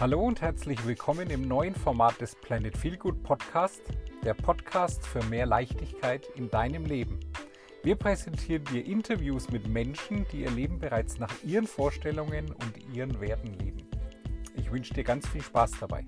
Hallo und herzlich willkommen im neuen Format des Planet Feelgood Podcast, der Podcast für mehr Leichtigkeit in deinem Leben. Wir präsentieren dir Interviews mit Menschen, die ihr Leben bereits nach ihren Vorstellungen und ihren Werten leben. Ich wünsche dir ganz viel Spaß dabei.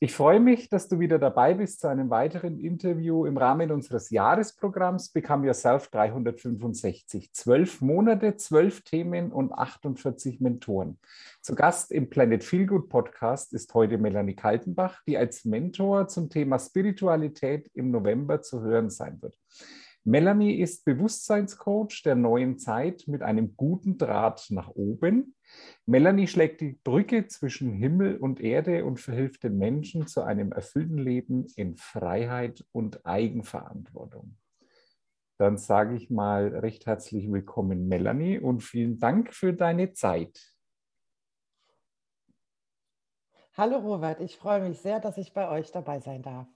Ich freue mich, dass du wieder dabei bist zu einem weiteren Interview im Rahmen unseres Jahresprogramms Become Yourself 365. Zwölf Monate, zwölf Themen und 48 Mentoren. Zu Gast im Planet Feelgood Podcast ist heute Melanie Kaltenbach, die als Mentor zum Thema Spiritualität im November zu hören sein wird. Melanie ist Bewusstseinscoach der neuen Zeit mit einem guten Draht nach oben. Melanie schlägt die Brücke zwischen Himmel und Erde und verhilft den Menschen zu einem erfüllten Leben in Freiheit und Eigenverantwortung. Dann sage ich mal recht herzlich willkommen, Melanie, und vielen Dank für deine Zeit. Hallo Robert, ich freue mich sehr, dass ich bei euch dabei sein darf.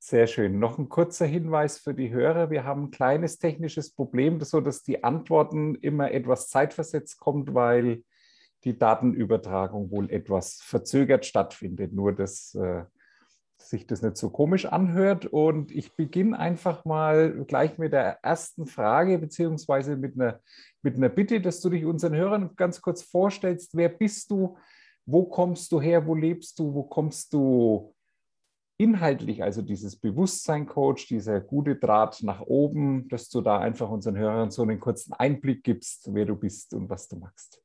Sehr schön. Noch ein kurzer Hinweis für die Hörer. Wir haben ein kleines technisches Problem, so dass die Antworten immer etwas zeitversetzt kommt, weil die Datenübertragung wohl etwas verzögert stattfindet. Nur, dass äh, sich das nicht so komisch anhört. Und ich beginne einfach mal gleich mit der ersten Frage, beziehungsweise mit einer, mit einer Bitte, dass du dich unseren Hörern ganz kurz vorstellst. Wer bist du? Wo kommst du her? Wo lebst du? Wo kommst du inhaltlich, also dieses Bewusstsein-Coach, dieser gute Draht nach oben, dass du da einfach unseren Hörern so einen kurzen Einblick gibst, wer du bist und was du machst.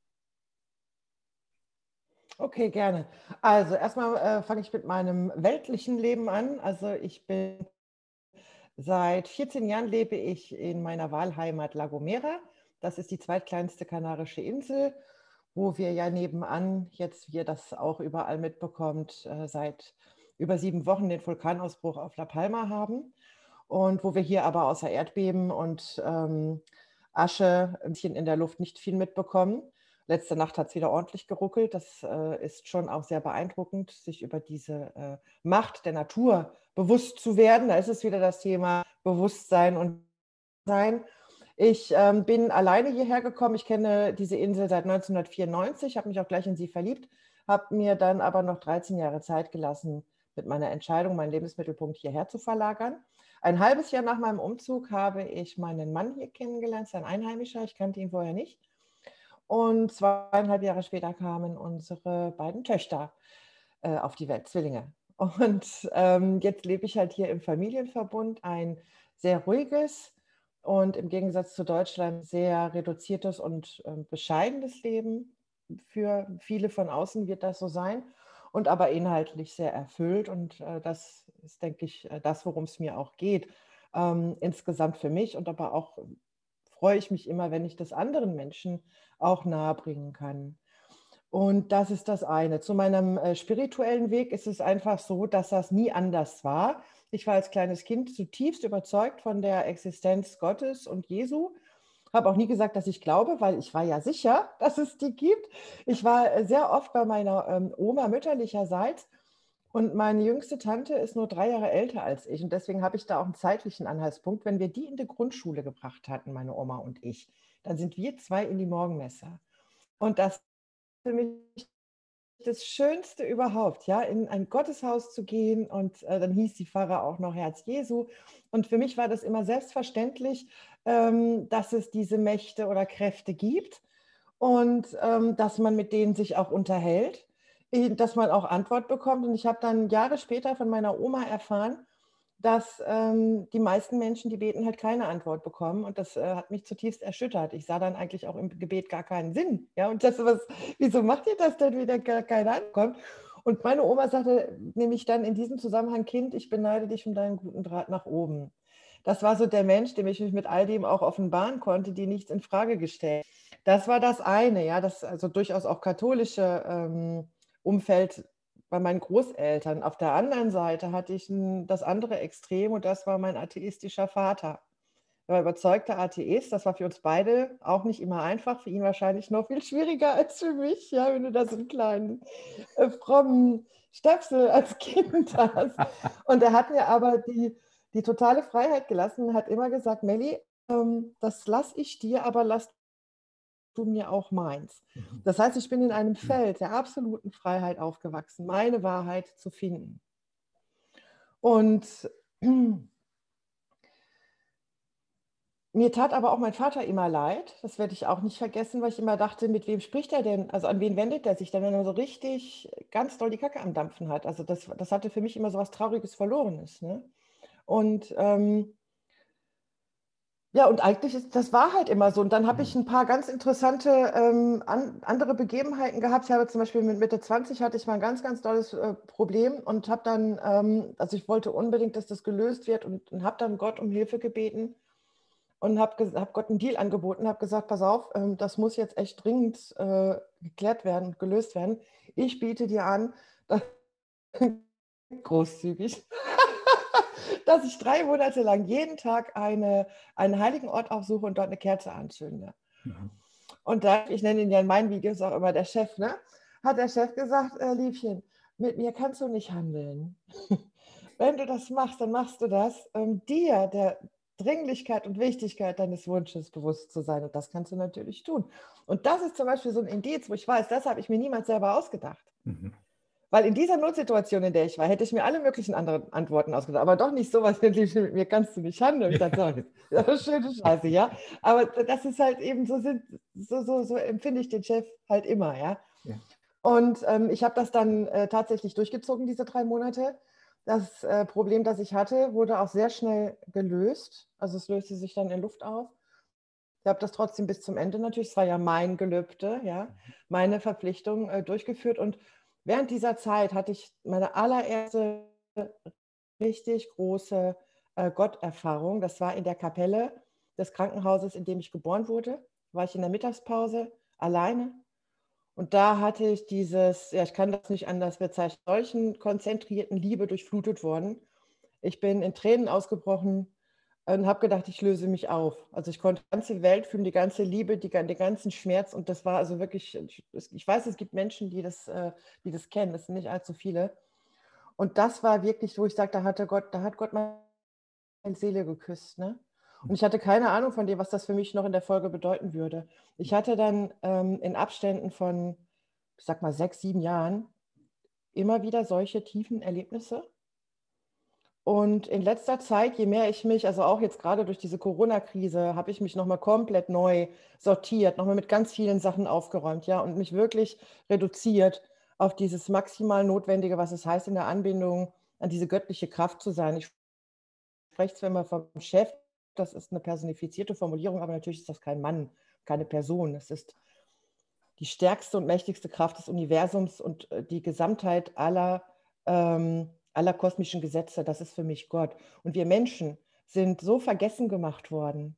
Okay, gerne. Also erstmal äh, fange ich mit meinem weltlichen Leben an. Also ich bin seit 14 Jahren lebe ich in meiner Wahlheimat La Gomera. Das ist die zweitkleinste kanarische Insel, wo wir ja nebenan jetzt, wie ihr das auch überall mitbekommt, äh, seit über sieben Wochen den Vulkanausbruch auf La Palma haben und wo wir hier aber außer Erdbeben und ähm, Asche ein bisschen in der Luft nicht viel mitbekommen. Letzte Nacht hat es wieder ordentlich geruckelt. Das äh, ist schon auch sehr beeindruckend, sich über diese äh, Macht der Natur bewusst zu werden. Da ist es wieder das Thema Bewusstsein und Sein. Ich ähm, bin alleine hierher gekommen. Ich kenne diese Insel seit 1994, habe mich auch gleich in sie verliebt, habe mir dann aber noch 13 Jahre Zeit gelassen, mit meiner Entscheidung, meinen Lebensmittelpunkt hierher zu verlagern. Ein halbes Jahr nach meinem Umzug habe ich meinen Mann hier kennengelernt, sein Einheimischer, ich kannte ihn vorher nicht. Und zweieinhalb Jahre später kamen unsere beiden Töchter äh, auf die Welt, Zwillinge. Und ähm, jetzt lebe ich halt hier im Familienverbund, ein sehr ruhiges und im Gegensatz zu Deutschland sehr reduziertes und äh, bescheidenes Leben. Für viele von außen wird das so sein und aber inhaltlich sehr erfüllt. Und äh, das ist, denke ich, äh, das, worum es mir auch geht. Ähm, insgesamt für mich und aber auch freue ich mich immer, wenn ich das anderen Menschen auch nahebringen kann. Und das ist das eine. Zu meinem äh, spirituellen Weg ist es einfach so, dass das nie anders war. Ich war als kleines Kind zutiefst überzeugt von der Existenz Gottes und Jesu habe auch nie gesagt, dass ich glaube, weil ich war ja sicher, dass es die gibt. Ich war äh, sehr oft bei meiner ähm, Oma mütterlicherseits und meine jüngste Tante ist nur drei Jahre älter als ich. Und deswegen habe ich da auch einen zeitlichen Anhaltspunkt. Wenn wir die in die Grundschule gebracht hatten, meine Oma und ich, dann sind wir zwei in die Morgenmesse. Und das für mich das Schönste überhaupt, ja, in ein Gotteshaus zu gehen und äh, dann hieß die Pfarrer auch noch Herz Jesu. Und für mich war das immer selbstverständlich, ähm, dass es diese Mächte oder Kräfte gibt und ähm, dass man mit denen sich auch unterhält, dass man auch Antwort bekommt. Und ich habe dann Jahre später von meiner Oma erfahren, dass ähm, die meisten Menschen, die beten, halt keine Antwort bekommen. Und das äh, hat mich zutiefst erschüttert. Ich sah dann eigentlich auch im Gebet gar keinen Sinn. Ja, und das, was, wieso macht ihr das denn, wieder gar keine Antwort? Und meine Oma sagte nämlich dann in diesem Zusammenhang, Kind, ich beneide dich um deinen guten Draht nach oben. Das war so der Mensch, dem ich mich mit all dem auch offenbaren konnte, die nichts in Frage gestellt. Das war das eine, ja, das also durchaus auch katholische ähm, Umfeld bei meinen Großeltern. Auf der anderen Seite hatte ich ein, das andere Extrem und das war mein atheistischer Vater. war überzeugter Atheist. Das war für uns beide auch nicht immer einfach, für ihn wahrscheinlich noch viel schwieriger als für mich, ja, wenn du da so einen kleinen, äh, frommen Stöpsel als Kind hast. Und er hat mir aber die, die totale Freiheit gelassen hat immer gesagt, Melli, ähm, das lasse ich dir, aber lass du mir auch meins. Mhm. Das heißt, ich bin in einem Feld der absoluten Freiheit aufgewachsen, meine Wahrheit zu finden. Und mir tat aber auch mein Vater immer leid. Das werde ich auch nicht vergessen, weil ich immer dachte, mit wem spricht er denn? Also an wen wendet er sich denn, wenn er so richtig ganz doll die Kacke am Dampfen hat? Also das, das hatte für mich immer so was Trauriges, Verlorenes. Ne? Und ähm, ja, und eigentlich ist das war halt immer so. Und dann habe ich mhm. ein paar ganz interessante ähm, an, andere Begebenheiten gehabt. Ich habe zum Beispiel mit Mitte 20 hatte ich mal ein ganz, ganz tolles äh, Problem und habe dann, ähm, also ich wollte unbedingt, dass das gelöst wird und, und habe dann Gott um Hilfe gebeten und habe hab Gott einen Deal angeboten, habe gesagt, pass auf, ähm, das muss jetzt echt dringend äh, geklärt werden, gelöst werden. Ich biete dir an, großzügig dass ich drei Monate lang jeden Tag eine, einen heiligen Ort aufsuche und dort eine Kerze anzünde. Mhm. Und da, ich nenne ihn ja in meinen Videos auch immer der Chef, ne? hat der Chef gesagt, äh, Liebchen, mit mir kannst du nicht handeln. Wenn du das machst, dann machst du das, um dir der Dringlichkeit und Wichtigkeit deines Wunsches bewusst zu sein. Und das kannst du natürlich tun. Und das ist zum Beispiel so ein Indiz, wo ich weiß, das habe ich mir niemals selber ausgedacht. Mhm. Weil in dieser Notsituation, in der ich war, hätte ich mir alle möglichen anderen Antworten ausgedacht. Aber doch nicht so was, mit mir kannst du nicht handeln. Ich dachte, das ist schöne Scheiße, ja. Aber das ist halt eben so, so, so, so empfinde ich den Chef halt immer, ja. ja. Und ähm, ich habe das dann äh, tatsächlich durchgezogen, diese drei Monate. Das äh, Problem, das ich hatte, wurde auch sehr schnell gelöst. Also es löste sich dann in Luft auf. Ich habe das trotzdem bis zum Ende natürlich, es war ja mein Gelübde, ja, mhm. meine Verpflichtung äh, durchgeführt und während dieser Zeit hatte ich meine allererste richtig große äh, Gotterfahrung. Das war in der Kapelle des Krankenhauses, in dem ich geboren wurde. War ich in der Mittagspause alleine. Und da hatte ich dieses, ja, ich kann das nicht anders bezeichnen, solchen konzentrierten Liebe durchflutet worden. Ich bin in Tränen ausgebrochen und habe gedacht, ich löse mich auf. Also ich konnte die ganze Welt fühlen, die ganze Liebe, die, den ganzen Schmerz und das war also wirklich, ich weiß, es gibt Menschen, die das, äh, die das kennen, das sind nicht allzu viele. Und das war wirklich, wo ich sage, da, hatte Gott, da hat Gott meine Seele geküsst. Ne? Und ich hatte keine Ahnung von dem, was das für mich noch in der Folge bedeuten würde. Ich hatte dann ähm, in Abständen von, ich sag mal, sechs, sieben Jahren immer wieder solche tiefen Erlebnisse und in letzter Zeit, je mehr ich mich, also auch jetzt gerade durch diese Corona-Krise, habe ich mich nochmal komplett neu sortiert, nochmal mit ganz vielen Sachen aufgeräumt, ja, und mich wirklich reduziert auf dieses maximal Notwendige, was es heißt, in der Anbindung an diese göttliche Kraft zu sein. Ich spreche zwar immer vom Chef, das ist eine personifizierte Formulierung, aber natürlich ist das kein Mann, keine Person. Es ist die stärkste und mächtigste Kraft des Universums und äh, die Gesamtheit aller ähm, aller kosmischen Gesetze, das ist für mich Gott. Und wir Menschen sind so vergessen gemacht worden,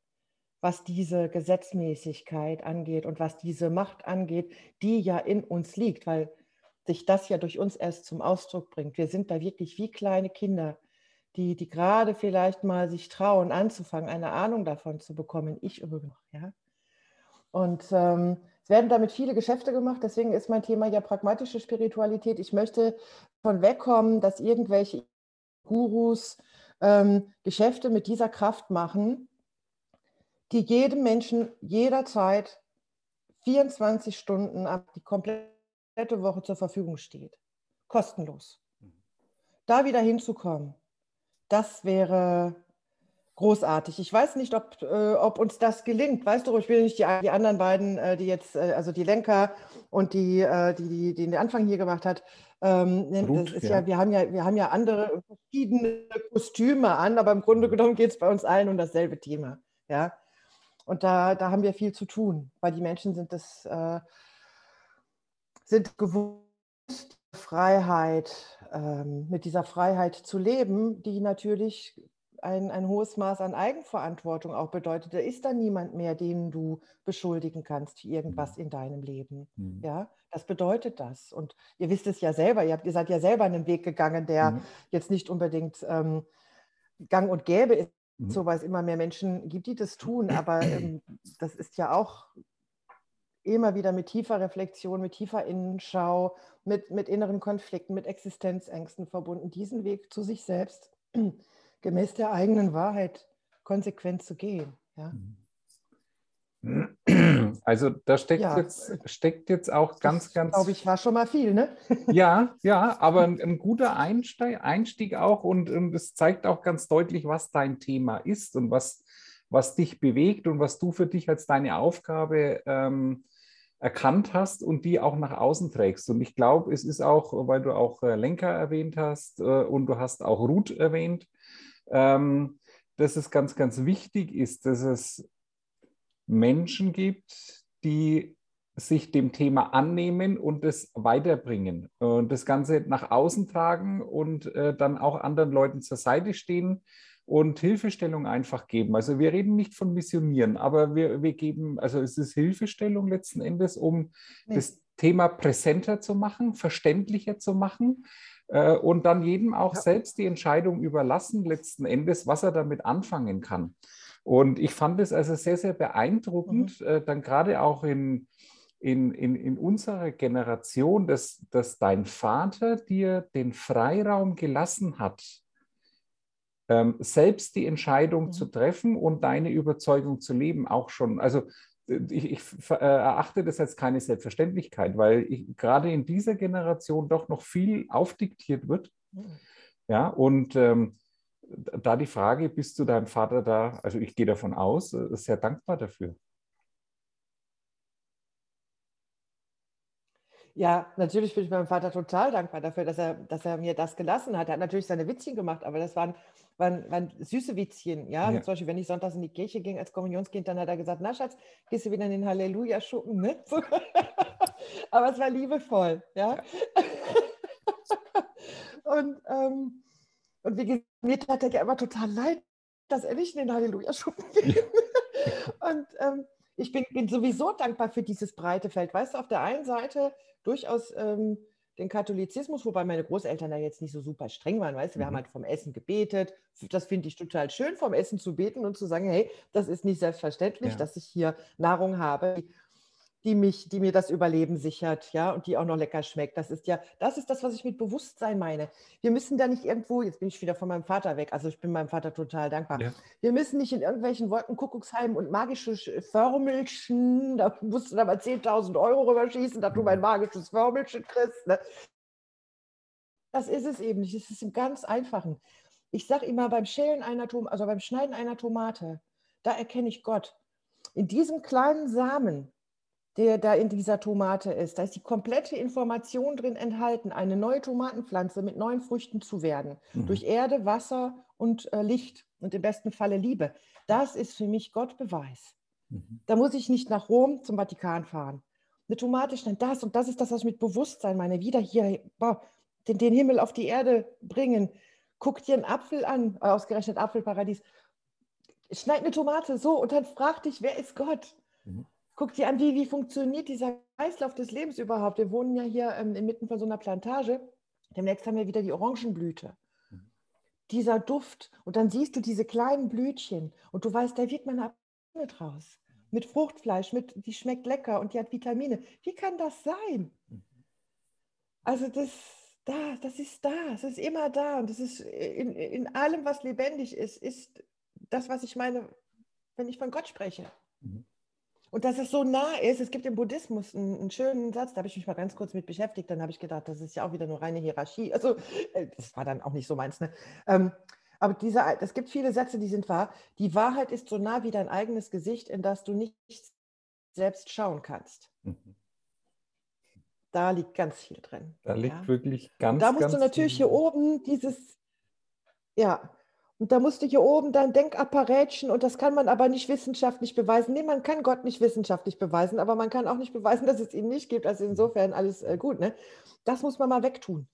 was diese Gesetzmäßigkeit angeht und was diese Macht angeht, die ja in uns liegt, weil sich das ja durch uns erst zum Ausdruck bringt. Wir sind da wirklich wie kleine Kinder, die, die gerade vielleicht mal sich trauen, anzufangen, eine Ahnung davon zu bekommen. Ich übrigens, ja. Und ähm, es werden damit viele Geschäfte gemacht, deswegen ist mein Thema ja pragmatische Spiritualität. Ich möchte von wegkommen, dass irgendwelche Gurus ähm, Geschäfte mit dieser Kraft machen, die jedem Menschen jederzeit 24 Stunden ab die komplette Woche zur Verfügung steht. Kostenlos. Da wieder hinzukommen, das wäre großartig. Ich weiß nicht, ob, äh, ob uns das gelingt. Weißt du, ich will nicht die, die anderen beiden, äh, die jetzt, äh, also die Lenker und die, äh, die, die, die den Anfang hier gemacht hat, ähm, Gut, das ist ja. ja. wir haben ja, wir haben ja andere verschiedene Kostüme an, aber im Grunde genommen geht es bei uns allen um dasselbe Thema. Ja. Und da, da haben wir viel zu tun, weil die Menschen sind das, äh, sind gewohnt, Freiheit, ähm, mit dieser Freiheit zu leben, die natürlich ein, ein hohes Maß an Eigenverantwortung auch bedeutet. Da ist dann niemand mehr, den du beschuldigen kannst für irgendwas mhm. in deinem Leben. Mhm. Ja, das bedeutet das. Und ihr wisst es ja selber, ihr, habt, ihr seid ja selber einen Weg gegangen, der mhm. jetzt nicht unbedingt ähm, gang und gäbe ist Mhm. So, weil es immer mehr Menschen gibt, die das tun. Aber ähm, das ist ja auch immer wieder mit tiefer Reflexion, mit tiefer Innenschau, mit, mit inneren Konflikten, mit Existenzängsten verbunden, diesen Weg zu sich selbst gemäß der eigenen Wahrheit konsequent zu gehen. Ja? Also da steckt, ja. jetzt, steckt jetzt auch ganz, ganz. Glaube ich, war schon mal viel, ne? Ja, ja, aber ein, ein guter Einstieg, Einstieg auch und, und es zeigt auch ganz deutlich, was dein Thema ist und was, was dich bewegt und was du für dich als deine Aufgabe ähm, erkannt hast und die auch nach außen trägst. Und ich glaube, es ist auch, weil du auch äh, Lenker erwähnt hast äh, und du hast auch Ruth erwähnt, ähm, dass es ganz, ganz wichtig ist, dass es Menschen gibt, die sich dem Thema annehmen und es weiterbringen und das Ganze nach außen tragen und äh, dann auch anderen Leuten zur Seite stehen und Hilfestellung einfach geben. Also wir reden nicht von Missionieren, aber wir, wir geben, also es ist Hilfestellung letzten Endes, um nee. das Thema präsenter zu machen, verständlicher zu machen äh, und dann jedem auch ja. selbst die Entscheidung überlassen, letzten Endes, was er damit anfangen kann. Und ich fand es also sehr, sehr beeindruckend, mhm. äh, dann gerade auch in, in, in, in unserer Generation, dass, dass dein Vater dir den Freiraum gelassen hat, ähm, selbst die Entscheidung mhm. zu treffen und deine Überzeugung zu leben, auch schon. Also ich, ich äh, erachte das als keine Selbstverständlichkeit, weil ich, gerade in dieser Generation doch noch viel aufdiktiert wird. Mhm. Ja, und ähm, da die Frage, bist du deinem Vater da, also ich gehe davon aus, äh, sehr dankbar dafür? Ja, natürlich bin ich meinem Vater total dankbar dafür, dass er, dass er mir das gelassen hat. Er hat natürlich seine Witzchen gemacht, aber das waren, waren, waren süße Witzchen. Ja? ja? zum Beispiel, wenn ich sonntags in die Kirche ging als Kommunionskind, dann hat er gesagt, na Schatz, gehst du wieder in den Halleluja-Schuppen, ne? So. aber es war liebevoll, ja. ja. Und ähm, und wie gesagt, mir tat er ja immer total leid, dass er nicht in den Halleluja-Schuppen ging. und ähm, ich bin, bin, sowieso dankbar für dieses breite Feld. Weißt du, auf der einen Seite durchaus ähm, den Katholizismus, wobei meine Großeltern da jetzt nicht so super streng waren, weißt du, wir mhm. haben halt vom Essen gebetet. Das finde ich total schön, vom Essen zu beten und zu sagen, hey, das ist nicht selbstverständlich, ja. dass ich hier Nahrung habe, die mich, die mir das Überleben sichert, ja, und die auch noch lecker schmeckt. Das ist ja, das ist das, was ich mit Bewusstsein meine. Wir müssen da nicht irgendwo, jetzt bin ich wieder von meinem Vater weg, also ich bin meinem Vater total dankbar. Ja. Wir müssen nicht in irgendwelchen Wolkenkuckucksheimen und magische Förmelchen, da musst du da mal 10.000 Euro rüberschießen, dass du mein mhm. magisches Förmelchen kriegst. Ne? Das ist es eben nicht. Es ist im ganz Einfachen. Ich sage immer, beim Schälen einer Tomate, also beim Schneiden einer Tomate, da erkenne ich Gott. In diesem kleinen Samen, der da in dieser Tomate ist. Da ist die komplette Information drin enthalten, eine neue Tomatenpflanze mit neuen Früchten zu werden. Mhm. Durch Erde, Wasser und äh, Licht und im besten Falle Liebe. Das ist für mich Gottbeweis. Mhm. Da muss ich nicht nach Rom zum Vatikan fahren. Eine Tomate schneiden, das und das ist das, was ich mit Bewusstsein meine. Wieder hier boah, den, den, Himmel auf die Erde bringen. Guck dir einen Apfel an, äh, ausgerechnet Apfelparadies. Schneid eine Tomate so und dann frag dich, wer ist Gott? Mhm guck dir an, wie, wie funktioniert dieser Kreislauf des Lebens überhaupt. Wir wohnen ja hier ähm, inmitten von so einer Plantage. Demnächst haben wir wieder die Orangenblüte. Mhm. Dieser Duft. Und dann siehst du diese kleinen Blütchen und du weißt, da wird man eine draus. Mit Fruchtfleisch, mit, die schmeckt lecker und die hat Vitamine. Wie kann das sein? Mhm. Also das, da, das ist da, es ist immer da und das ist in, in allem, was lebendig ist, ist das, was ich meine, wenn ich von Gott spreche. Mhm. Und dass es so nah ist, es gibt im Buddhismus einen, einen, schönen Satz, da habe ich mich mal ganz kurz mit beschäftigt, dann habe ich gedacht, das ist ja auch wieder nur reine Hierarchie. Also, äh, das war dann auch nicht so meins. Ne? Ähm, aber dieser, es gibt viele Sätze, die sind wahr. Die Wahrheit ist so nah wie dein eigenes Gesicht, in das du nicht selbst schauen kannst. Mhm. Da liegt ganz viel drin. Da liegt ja? wirklich ganz, Da musst ganz du natürlich hier oben dieses, ja, und da musst du hier oben dein Denkapparätchen und das kann man aber nicht wissenschaftlich beweisen. Nee, man kann Gott nicht wissenschaftlich beweisen, aber man kann auch nicht beweisen, dass es ihn nicht gibt. Also insofern alles äh, gut. Ne? Das muss man mal wegtun.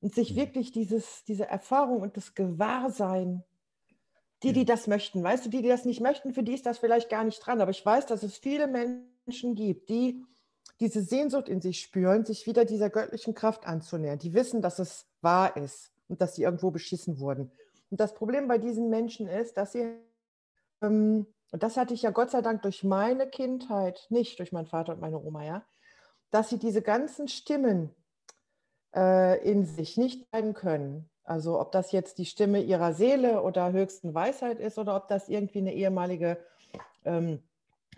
Und sich mhm. wirklich dieses, diese Erfahrung und das Gewahrsein, die, die das möchten, weißt du, die, die das nicht möchten, für die ist das vielleicht gar nicht dran. Aber ich weiß, dass es viele Menschen gibt, die diese Sehnsucht in sich spüren, sich wieder dieser göttlichen Kraft anzunähern. Die wissen, dass es wahr ist und dass sie irgendwo beschissen wurden Und das Problem bei diesen Menschen ist, dass sie, ähm, und das hatte ich ja Gott sei Dank durch meine Kindheit, nicht durch meinen Vater und meine Oma, ja, dass sie diese ganzen Stimmen äh, in sich nicht leiden können. Also ob das jetzt die Stimme ihrer Seele oder höchsten Weisheit ist oder ob das irgendwie eine ehemalige ähm,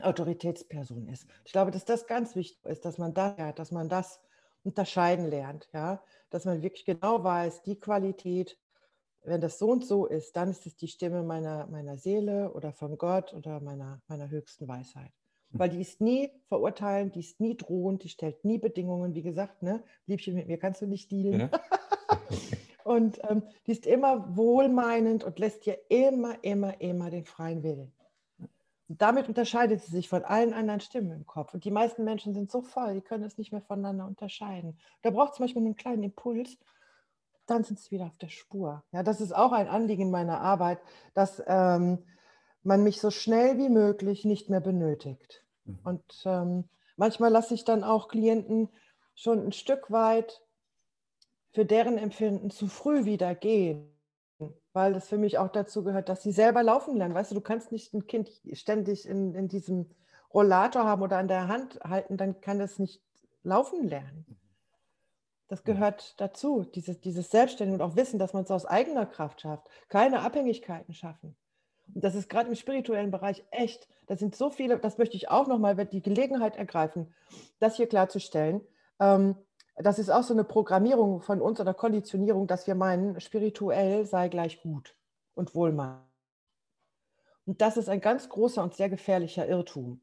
Autoritätsperson ist. Ich glaube, dass das ganz wichtig ist, dass man das, dass man das unterscheiden lernt, ja, dass man wirklich genau weiß, die Qualität, wenn das so und so ist, dann ist es die Stimme meiner, meiner Seele oder von Gott oder meiner, meiner höchsten Weisheit. Hm. Weil die ist nie verurteilend, die ist nie drohend, die stellt nie Bedingungen. Wie gesagt, ne, Liebchen, mit mir kannst du nicht dealen. Ja. und ähm, die ist immer wohlmeinend und lässt dir immer, immer, immer den freien Willen. Und damit unterscheidet sie sich von allen anderen Stimmen im Kopf. Und die meisten Menschen sind so voll, die können es nicht mehr voneinander unterscheiden. Da braucht es zum Beispiel einen kleinen Impuls, dann sind sie wieder auf der Spur. Ja, das ist auch ein Anliegen meiner Arbeit, dass ähm, man mich so schnell wie möglich nicht mehr benötigt. Mhm. Und ähm, manchmal lasse ich dann auch Klienten schon ein Stück weit für deren Empfinden zu früh wieder gehen weil das für mich auch dazu gehört, dass sie selber laufen lernen. Weißt du, du kannst nicht ein Kind ständig in, in diesem Rollator haben oder an der Hand halten, dann kann es nicht laufen lernen. Das gehört dazu, dieses, dieses Selbstständige und auch Wissen, dass man es aus eigener Kraft schafft, keine Abhängigkeiten schaffen. Und das ist gerade im spirituellen Bereich echt, da sind so viele, das möchte ich auch nochmal die Gelegenheit ergreifen, das hier klarzustellen. Ähm, das ist auch so eine Programmierung von uns oder Konditionierung, dass wir meinen, spirituell sei gleich gut und wohlmeinend. Und das ist ein ganz großer und sehr gefährlicher Irrtum.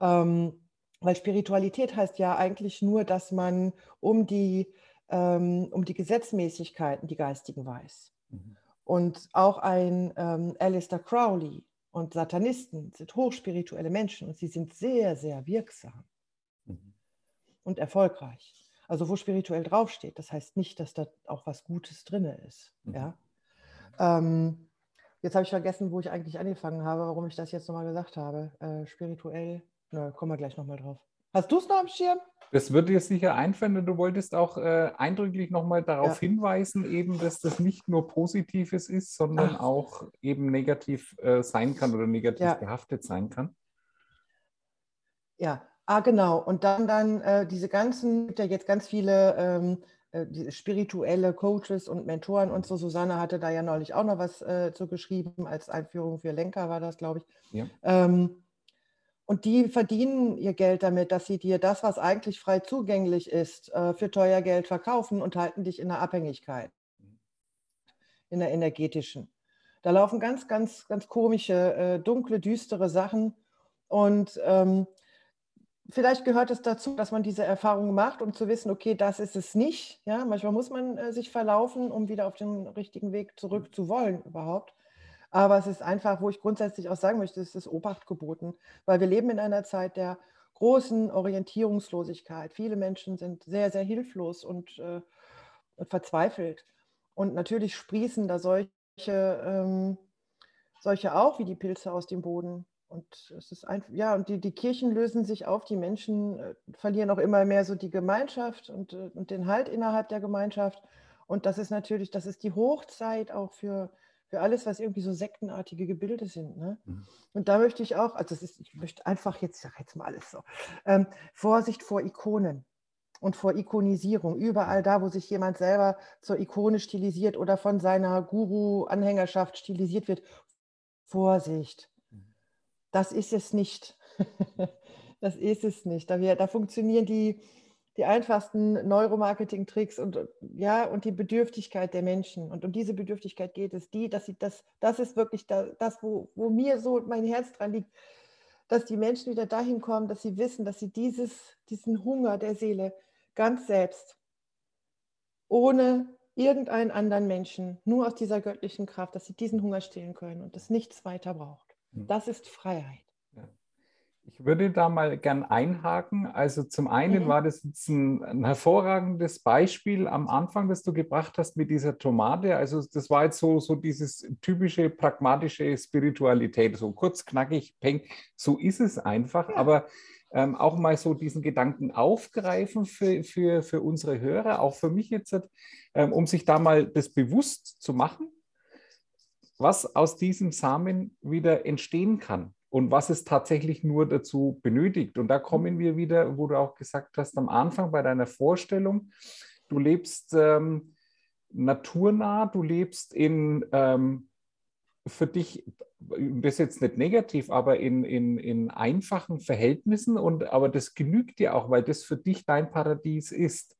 Ähm, weil Spiritualität heißt ja eigentlich nur, dass man um die, ähm, um die Gesetzmäßigkeiten, die Geistigen weiß. Mhm. Und auch ein ähm, Alistair Crowley und Satanisten sind hochspirituelle Menschen und sie sind sehr, sehr wirksam mhm. und erfolgreich. Also wo spirituell draufsteht. Das heißt nicht, dass da auch was Gutes drin ist. Mhm. Ja? Ähm, jetzt habe ich vergessen, wo ich eigentlich angefangen habe, warum ich das jetzt nochmal gesagt habe. Äh, spirituell, na, kommen wir gleich nochmal drauf. Hast du es noch am Schirm? Das wird dir sicher einfallen. Du wolltest auch äh, eindrücklich nochmal darauf ja. hinweisen, eben, dass das nicht nur Positives ist, sondern Ach. auch eben negativ äh, sein kann oder negativ ja. behaftet sein kann. Ja, Ah, genau. Und dann, dann äh, diese ganzen, gibt ja jetzt ganz viele ähm, äh, spirituelle Coaches und Mentoren und so. Susanne hatte da ja neulich auch noch was äh, zu geschrieben, als Einführung für Lenker war das, glaube ich. Ja. Ähm, und die verdienen ihr Geld damit, dass sie dir das, was eigentlich frei zugänglich ist, äh, für teuer Geld verkaufen und halten dich in der Abhängigkeit, in der energetischen. Da laufen ganz, ganz, ganz komische, äh, dunkle, düstere Sachen. Und ähm, vielleicht gehört es dazu, dass man diese Erfahrung macht, um zu wissen, okay, das ist es nicht. Ja, manchmal muss man äh, sich verlaufen, um wieder auf den richtigen Weg zurück zu wollen überhaupt. Aber es ist einfach, wo ich grundsätzlich auch sagen möchte, es ist Obacht geboten, weil wir leben in einer Zeit der großen Orientierungslosigkeit. Viele Menschen sind sehr, sehr hilflos und, äh, und verzweifelt. Und natürlich sprießen da solche, ähm, solche auch wie die Pilze aus dem Boden. Und es ist einfach, ja, und die, die Kirchen lösen sich auf, die Menschen äh, verlieren auch immer mehr so die Gemeinschaft und, äh, und den Halt innerhalb der Gemeinschaft. Und das ist natürlich, das ist die Hochzeit auch für, für alles, was irgendwie so sektenartige Gebilde sind. Ne? Mhm. Und da möchte ich auch, also das ist, ich möchte einfach jetzt, ich sage jetzt mal alles so, ähm, Vorsicht vor Ikonen und vor Ikonisierung. Überall da, wo sich jemand selber zur Ikone stilisiert oder von seiner Guru-Anhängerschaft stilisiert wird, Vorsicht das ist es nicht. das ist es nicht. Da, wir, da funktionieren die, die einfachsten Neuromarketing-Tricks und, ja, und die Bedürftigkeit der Menschen. Und um diese Bedürftigkeit geht es, die, dass sie das, das ist wirklich da, das, wo, wo mir so mein Herz dran liegt, dass die Menschen wieder dahin kommen, dass sie wissen, dass sie dieses, diesen Hunger der Seele ganz selbst, ohne irgendeinen anderen Menschen, nur aus dieser göttlichen Kraft, dass sie diesen Hunger stillen können und das nichts weiter braucht. Das ist Freiheit. Ich würde da mal gern einhaken. Also zum einen mhm. war das jetzt ein, ein, hervorragendes Beispiel am Anfang, das du gebracht hast mit dieser Tomate. Also das war jetzt so, so dieses typische pragmatische Spiritualität, so kurz, knackig, peng. So ist es einfach. Ja. Aber ähm, auch mal so diesen Gedanken aufgreifen für, für, für unsere Hörer, auch für mich jetzt, ähm, um sich da mal das bewusst zu machen was aus diesem Samen wieder entstehen kann und was es tatsächlich nur dazu benötigt. Und da kommen wir wieder, wo du auch gesagt hast, am Anfang bei deiner Vorstellung, du lebst ähm, naturnah, du lebst in ähm, für dich, das ist jetzt nicht negativ, aber in, in, in einfachen Verhältnissen und aber das genügt dir auch, weil das für dich dein Paradies ist.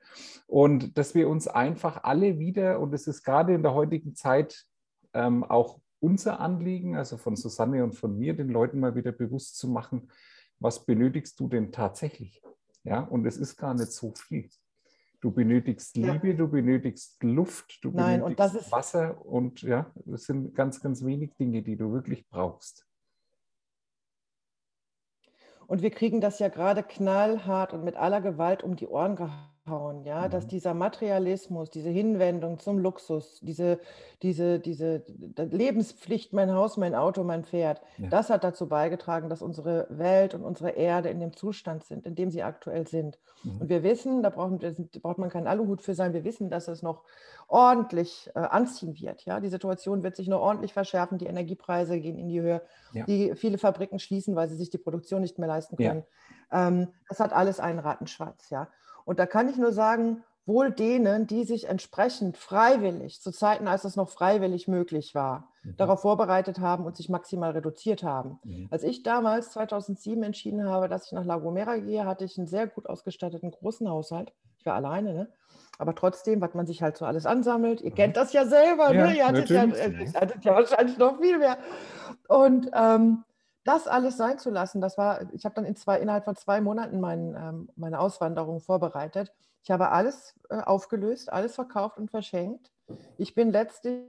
Und dass wir uns einfach alle wieder, und es ist gerade in der heutigen Zeit ähm, auch unser Anliegen, also von Susanne und von mir, den Leuten mal wieder bewusst zu machen, was benötigst du denn tatsächlich? Ja, und es ist gar nicht so viel. Du benötigst Liebe, ja. du benötigst Luft, du Nein, benötigst und Wasser und ja, es sind ganz, ganz wenig Dinge, die du wirklich brauchst. Und wir kriegen das ja gerade knallhart und mit aller Gewalt um die Ohren gehauen hauen, ja, dass mhm. dieser Materialismus, diese Hinwendung zum Luxus, diese, diese, diese Lebenspflicht, mein Haus, mein Auto, mein Pferd, ja. das hat dazu beigetragen, dass unsere Welt und unsere Erde in dem Zustand sind, in dem sie aktuell sind. Mhm. Und wir wissen, da brauchen, braucht man keinen Aluhut für sein, wir wissen, dass es noch ordentlich äh, anziehen wird. Ja? Die Situation wird sich noch ordentlich verschärfen, die Energiepreise gehen in die Höhe, ja. die viele Fabriken schließen, weil sie sich die Produktion nicht mehr leisten können. Ja. Ähm, das hat alles einen Rattenschwanz. Ja? Und da kann ich nur sagen, wohl denen, die sich entsprechend freiwillig, zu Zeiten, als es noch freiwillig möglich war, mhm. darauf vorbereitet haben und sich maximal reduziert haben. Mhm. Als ich damals 2007 entschieden habe, dass ich nach La Gomera gehe, hatte ich einen sehr gut ausgestatteten großen Haushalt. Ich war alleine, ne? aber trotzdem, was man sich halt so alles ansammelt. Ihr mhm. kennt das ja selber, ja, ne? ihr hattet ja, äh, hattet ja wahrscheinlich noch viel mehr. Und ähm, das alles sein zu lassen, das war, ich habe dann in zwei, innerhalb von zwei Monaten mein, ähm, meine Auswanderung vorbereitet. Ich habe alles äh, aufgelöst, alles verkauft und verschenkt. Ich bin letztlich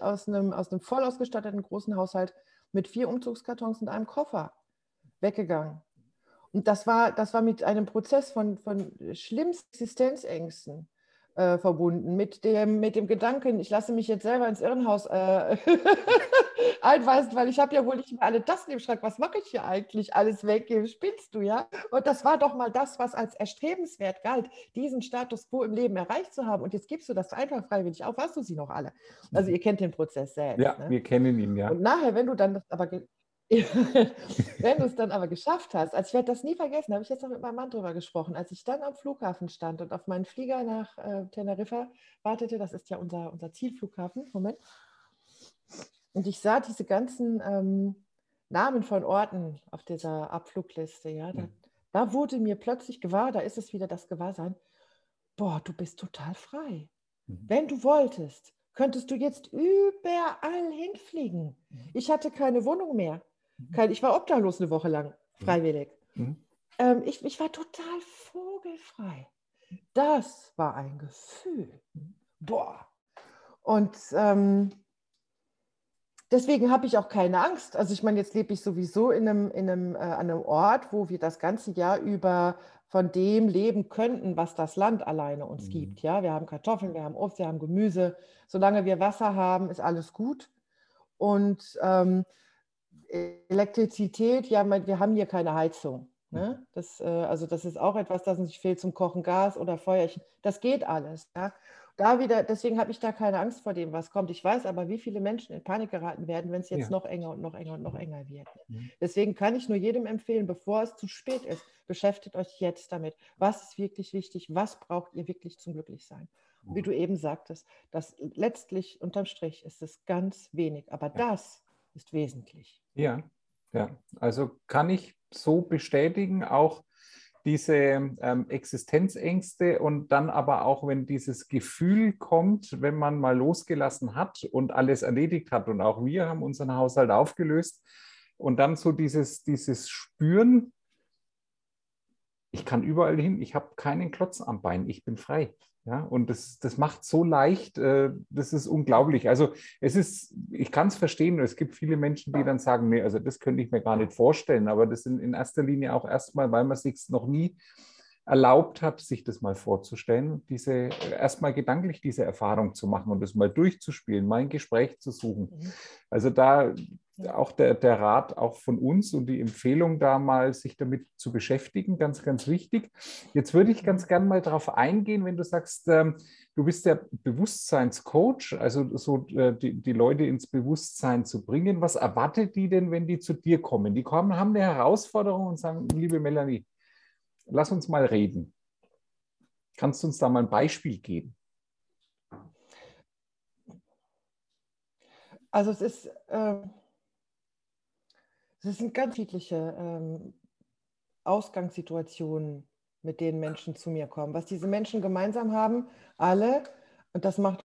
aus einem, aus einem voll ausgestatteten großen Haushalt mit vier Umzugskartons und einem Koffer weggegangen. Und das war, das war mit einem Prozess von, von schlimmsten Existenzängsten äh, verbunden, mit dem, mit dem Gedanken, ich lasse mich jetzt selber ins Irrenhaus äh, einweisen, weil ich habe ja wohl nicht mehr alle Tassen im Schrank. Was mache ich hier eigentlich? Alles weggeben, spinnst du, ja? Und das war doch mal das, was als erstrebenswert galt, diesen Status quo im Leben erreicht zu haben. Und jetzt gibst du das einfach freiwillig auf. Hast du sie noch alle? Also ihr kennt den Prozess selbst. Ja, ne? wir kennen ihn, ja. Und nachher, wenn du dann das aber wenn du es dann aber geschafft hast, also ich werde das nie vergessen, habe ich jetzt noch mit meinem Mann drüber gesprochen, als ich dann am Flughafen stand und auf meinen Flieger nach äh, Teneriffa wartete, das ist ja unser, unser Zielflughafen, Moment, und ich sah diese ganzen ähm, Namen von Orten auf dieser Abflugliste, ja, da, da wurde mir plötzlich gewahr, da ist es wieder das Gewahrsein, boah, du bist total frei. Mhm. Wenn du wolltest, könntest du jetzt überall hinfliegen. Mhm. Ich hatte keine Wohnung mehr. Mhm. Kein, ich war obdachlos eine Woche lang, mhm. freiwillig. Mhm. Ähm, ich, ich war total vogelfrei. Das war ein Gefühl. Boah. Und ähm, deswegen habe ich auch keine Angst. Also ich meine, jetzt lebe ich sowieso in einem, in einem, äh, an einem Ort, wo wir das ganze Jahr über von dem leben könnten, was das Land alleine uns mhm. gibt. Ja, wir haben Kartoffeln, wir haben Obst, wir haben Gemüse. Solange wir Wasser haben, ist alles gut. Und ähm, Elektrizität, ja, wir haben hier keine Heizung. Ne? Mhm. Das, äh, also das ist auch etwas, das uns fehlt zum Kochen Gas oder Feuerchen. Das geht alles. Ja? Da wieder, deswegen habe ich da keine Angst vor dem, was kommt. Ich weiß aber, wie viele Menschen in Panik geraten werden, wenn es jetzt ja. noch enger und noch enger und noch enger wird. Mhm. Deswegen kann ich nur jedem empfehlen, bevor es zu spät ist, beschäftigt euch jetzt damit. Was ist wirklich wichtig? Was braucht ihr wirklich zum Glücklichsein? Wie du eben sagtest, dass letztlich unterm Strich ist es ganz wenig, aber ja. das ist wesentlich. Ja, ja. Also kann ich so bestätigen, auch diese ähm, Existenzängste und dann aber auch, wenn dieses Gefühl kommt, wenn man mal losgelassen hat und alles erledigt hat und auch wir haben unseren Haushalt aufgelöst und dann so dieses, dieses Spüren, ich kann überall hin, ich habe keinen Klotz am Bein, ich bin frei. Ja, und das, das macht so leicht, äh, das ist unglaublich. Also es ist, ich kann es verstehen, es gibt viele Menschen, die dann sagen, nee, also das könnte ich mir gar nicht vorstellen, aber das sind in erster Linie auch erstmal, weil man sich noch nie erlaubt hat, sich das mal vorzustellen, diese erstmal gedanklich diese Erfahrung zu machen und das mal durchzuspielen, mal ein Gespräch zu suchen. Mhm. Also da auch der, der Rat auch von uns und die Empfehlung da mal, sich damit zu beschäftigen, ganz, ganz wichtig. Jetzt würde ich ganz gern mal darauf eingehen, wenn du sagst, ähm, du bist der Bewusstseinscoach, also so äh, die, die Leute ins Bewusstsein zu bringen. Was erwartet die denn, wenn die zu dir kommen? Die kommen, haben eine Herausforderung und sagen, liebe Melanie, lass uns mal reden. Kannst du uns da mal ein Beispiel geben? Also es ist... Äh es sind ganz unterschiedliche ähm, Ausgangssituationen, mit denen Menschen zu mir kommen. Was diese Menschen gemeinsam haben, alle, und das macht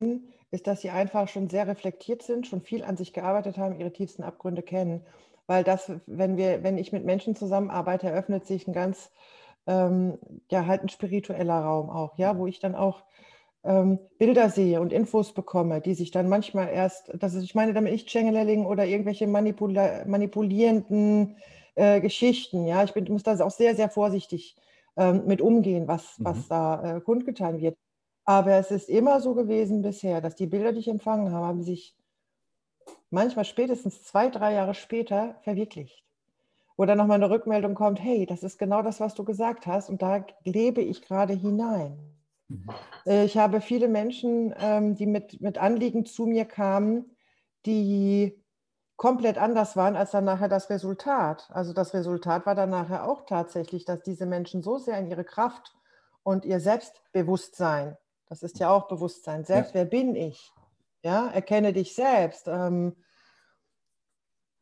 ist, dass sie einfach schon sehr reflektiert sind, schon viel an sich gearbeitet haben, ihre tiefsten Abgründe kennen. Weil das, wenn wir, wenn ich mit Menschen zusammenarbeite, eröffnet sich ein ganz, ähm, ja, halt ein spiritueller Raum auch, ja, wo ich dann auch ähm, Bilder sehe und Infos bekomme, die sich dann manchmal erst, das ist, ich meine damit nicht Channeling oder irgendwelche manipula manipulierenden äh, Geschichten, ja, ich bin, muss da auch sehr, sehr vorsichtig ähm, mit umgehen, was, mhm. was da äh, kundgetan wird. Aber es ist immer so gewesen bisher, dass die Bilder, die ich empfangen habe, haben sich manchmal spätestens zwei, drei Jahre später verwirklicht. Oder nochmal eine Rückmeldung kommt, hey, das ist genau das, was du gesagt hast und da lebe ich gerade hinein. Mhm. Äh, ich habe viele Menschen, ähm, die mit, mit Anliegen zu mir kamen, die komplett anders waren als dann nachher das Resultat. Also das Resultat war dann nachher auch tatsächlich, dass diese Menschen so sehr in ihre Kraft und ihr Selbstbewusstsein, das ist ja auch Bewusstsein, selbst ja. wer bin ich, ja, erkenne dich selbst, ähm,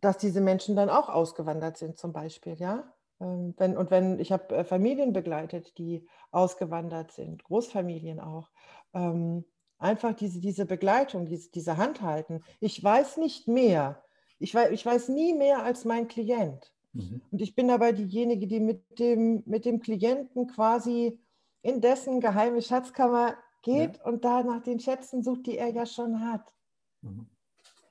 dass diese Menschen dann auch ausgewandert sind zum Beispiel, ja. Ähm, wenn, und wenn, ich habe äh, Familien begleitet, die ausgewandert sind, Großfamilien auch. Ähm, einfach diese, diese Begleitung, diese, diese Handhalten. Ich weiß nicht mehr. Ich weiß, ich weiß nie mehr als mein Klient. Mhm. Und ich bin dabei diejenige, die mit dem, mit dem Klienten quasi in dessen geheime Schatzkammer geht ja. und da nach den Schätzen sucht, die er ja schon hat. Mhm.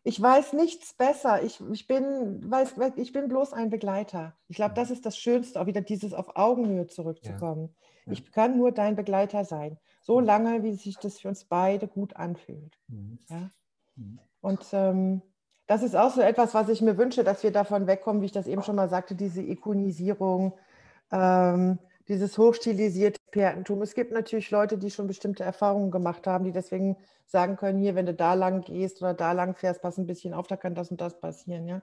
Ich weiß nichts besser. Ich, ich, bin, weiß, ich bin bloß ein Begleiter. Ich glaube, das ist das Schönste, auch wieder dieses auf Augenhöhe zurückzukommen. Ja. Ich kann nur dein Begleiter sein, so lange, wie sich das für uns beide gut anfühlt. Mhm. Ja? Mhm. Und ähm, das ist auch so etwas, was ich mir wünsche, dass wir davon wegkommen, wie ich das eben schon mal sagte, diese Ikonisierung. Ähm, dieses hochstilisierte Expertentum. Es gibt natürlich Leute, die schon bestimmte Erfahrungen gemacht haben, die deswegen sagen können, hier, wenn du da lang gehst oder da lang fährst, pass ein bisschen auf, da kann das und das passieren, ja.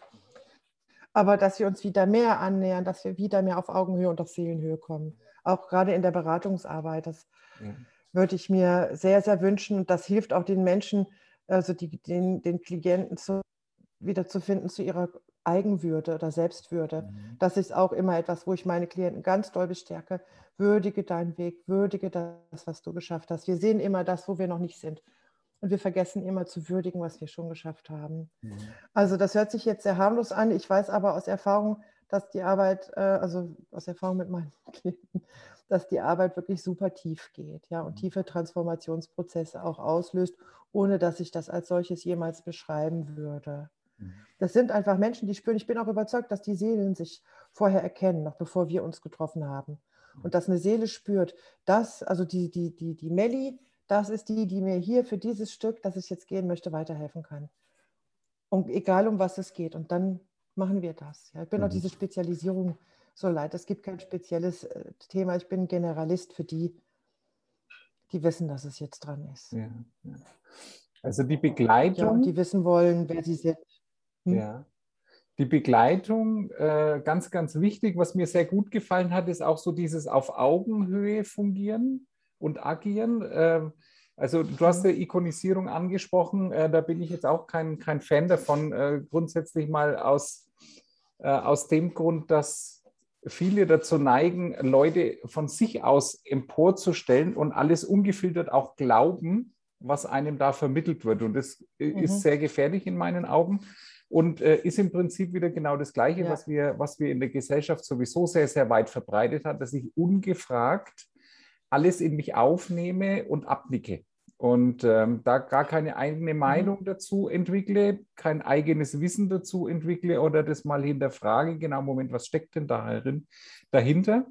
Aber dass wir uns wieder mehr annähern, dass wir wieder mehr auf Augenhöhe und auf Seelenhöhe kommen. Auch gerade in der Beratungsarbeit. Das ja. würde ich mir sehr, sehr wünschen. Und das hilft auch den Menschen, also die, den, den Klienten zu, wieder zu finden zu ihrer Eigenwürde oder Selbstwürde. Mhm. Das ist auch immer etwas, wo ich meine Klienten ganz doll bestärke. Würdige deinen Weg, würdige das, was du geschafft hast. Wir sehen immer das, wo wir noch nicht sind. Und wir vergessen immer zu würdigen, was wir schon geschafft haben. Mhm. Also das hört sich jetzt sehr harmlos an. Ich weiß aber aus Erfahrung, dass die Arbeit, äh, also aus Erfahrung mit meinen Klienten, dass die Arbeit wirklich super tief geht, ja, und mhm. tiefe Transformationsprozesse auch auslöst, ohne dass ich das als solches jemals beschreiben würde. Das sind einfach Menschen, die spüren. Ich bin auch überzeugt, dass die Seelen sich vorher erkennen, noch bevor wir uns getroffen haben. Und dass eine Seele spürt, dass, also die, die, die, die Melli, das ist die, die mir hier für dieses Stück, das ich jetzt gehen möchte, weiterhelfen kann. Und egal um was es geht. Und dann machen wir das. Ja, ich bin mhm. auch diese Spezialisierung so leid. Es gibt kein spezielles äh, Thema. Ich bin Generalist für die, die wissen, dass es jetzt dran ist. Ja, ja. Also die Begleitung. Ja, und die wissen wollen, wer sie sind. Hm? Ja. Die Begleitung, äh, ganz, ganz wichtig. Was mir sehr gut gefallen hat, ist auch so dieses auf Augenhöhe fungieren und agieren. Äh, also du hast die Ikonisierung angesprochen, äh, da bin ich jetzt auch kein, kein Fan davon. Äh, grundsätzlich mal aus, äh, aus dem Grund, dass viele dazu neigen, Leute von sich aus emporzustellen und alles ungefiltert auch glauben, was einem da vermittelt wird. Und das mhm. ist sehr gefährlich in meinen Augen und äh, ist im Prinzip wieder genau das Gleiche, ja. was, wir, was wir in der Gesellschaft sowieso sehr, sehr weit verbreitet hat, dass ich ungefragt alles in mich aufnehme und abnicke und ähm, da gar keine eigene mhm. Meinung dazu entwickle, kein eigenes Wissen dazu entwickle oder das mal hinterfrage, genau, Moment, was steckt denn da dahinter?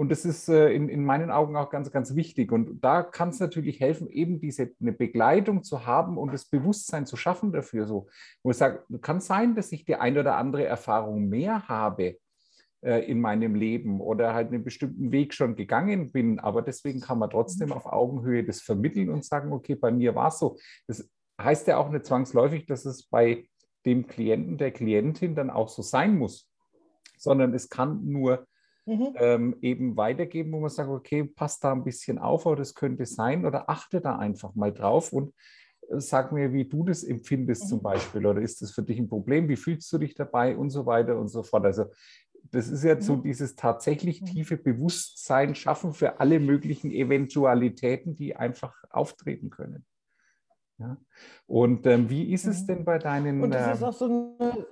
Und das ist äh, in, in meinen Augen auch ganz, ganz wichtig. Und da kann es natürlich helfen, eben diese eine Begleitung zu haben und das Bewusstsein zu schaffen dafür. So, wo ich sage, kann sein, dass ich die ein oder andere Erfahrung mehr habe äh, in meinem Leben oder halt einen bestimmten Weg schon gegangen bin, aber deswegen kann man trotzdem auf Augenhöhe das vermitteln und sagen, okay, bei mir war es so. Das heißt ja auch nicht zwangsläufig, dass es bei dem Klienten, der Klientin dann auch so sein muss, sondern es kann nur mhm. ähm, eben weitergeben, wo man sagt, okay, passt da ein bisschen auf oder das könnte sein oder achte da einfach mal drauf und äh, sag mir, wie du das empfindest mhm. zum Beispiel oder ist das für dich ein Problem, wie fühlst du dich dabei und so weiter und so fort. Also das ist ja so mhm. dieses tatsächlich mhm. tiefe Bewusstsein schaffen für alle möglichen Eventualitäten, die einfach auftreten können. Ja. Und ähm, wie ist es denn bei deinen... Und das ist ähm, auch so eine,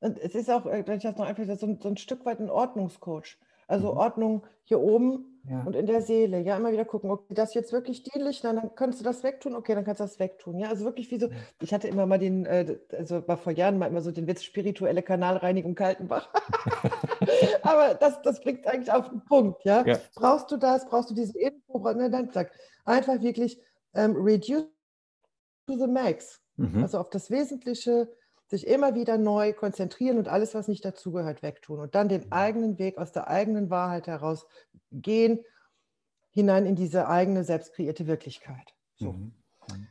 Und es ist auch, äh, wenn ich das noch einfach so ein, so ein Stück weit ein Ordnungscoach. Also mhm. Ordnung hier oben ja. und in der Seele. Ja, immer wieder gucken, okay, das jetzt wirklich dienlich, dann, dann kannst du das wegtun, okay, dann kannst du das wegtun. Ja, also wirklich wie so, ich hatte immer mal den, äh, also war vor Jahren mal immer so den Witz, spirituelle Kanalreinigung Kaltenbach. Aber das, das bringt eigentlich auf den Punkt, ja? ja. Brauchst du das, brauchst du diese Info, ne, dann sag, einfach wirklich ähm, reduce to the max. Mhm. Also auf das Wesentliche, sich immer wieder neu konzentrieren und alles, was nicht dazugehört, wegtun und dann den mhm. eigenen Weg aus der eigenen Wahrheit heraus gehen, hinein in diese eigene selbst kreierte Wirklichkeit. So. Mhm. mhm.